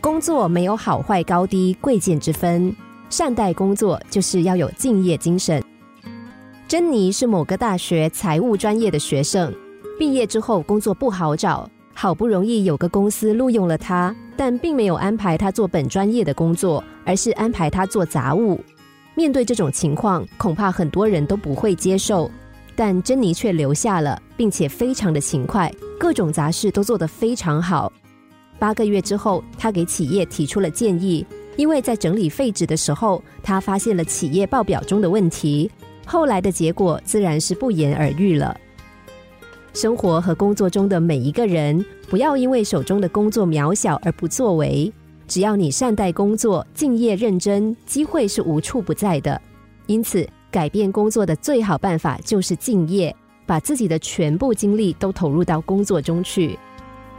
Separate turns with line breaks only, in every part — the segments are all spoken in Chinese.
工作没有好坏高低贵贱之分，善待工作就是要有敬业精神。珍妮是某个大学财务专业的学生，毕业之后工作不好找，好不容易有个公司录用了她，但并没有安排她做本专业的工作，而是安排她做杂物。面对这种情况，恐怕很多人都不会接受，但珍妮却留下了，并且非常的勤快，各种杂事都做得非常好。八个月之后，他给企业提出了建议，因为在整理废纸的时候，他发现了企业报表中的问题。后来的结果自然是不言而喻了。生活和工作中的每一个人，不要因为手中的工作渺小而不作为。只要你善待工作、敬业认真，机会是无处不在的。因此，改变工作的最好办法就是敬业，把自己的全部精力都投入到工作中去。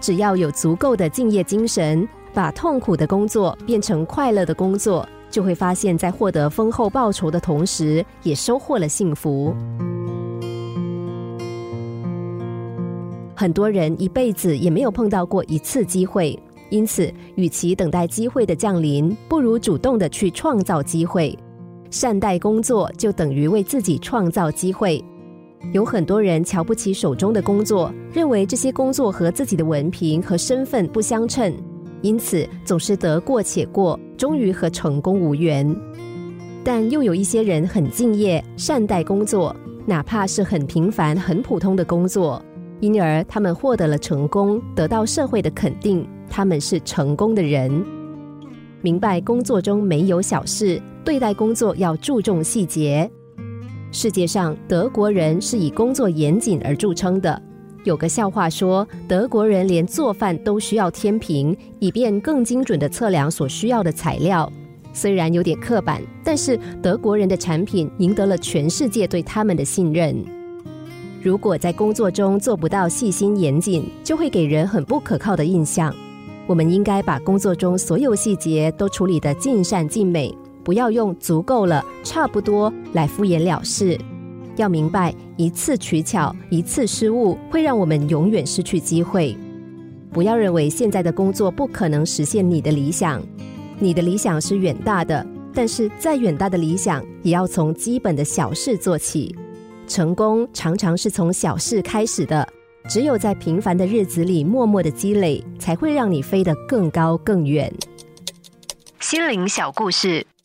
只要有足够的敬业精神，把痛苦的工作变成快乐的工作。就会发现，在获得丰厚报酬的同时，也收获了幸福。很多人一辈子也没有碰到过一次机会，因此，与其等待机会的降临，不如主动的去创造机会。善待工作，就等于为自己创造机会。有很多人瞧不起手中的工作，认为这些工作和自己的文凭和身份不相称。因此，总是得过且过，终于和成功无缘。但又有一些人很敬业，善待工作，哪怕是很平凡、很普通的工作，因而他们获得了成功，得到社会的肯定，他们是成功的人。明白工作中没有小事，对待工作要注重细节。世界上，德国人是以工作严谨而著称的。有个笑话说，德国人连做饭都需要天平，以便更精准的测量所需要的材料。虽然有点刻板，但是德国人的产品赢得了全世界对他们的信任。如果在工作中做不到细心严谨，就会给人很不可靠的印象。我们应该把工作中所有细节都处理得尽善尽美，不要用“足够了”“差不多”来敷衍了事。要明白，一次取巧，一次失误，会让我们永远失去机会。不要认为现在的工作不可能实现你的理想，你的理想是远大的，但是再远大的理想，也要从基本的小事做起。成功常常是从小事开始的，只有在平凡的日子里默默的积累，才会让你飞得更高更远。心灵小故事。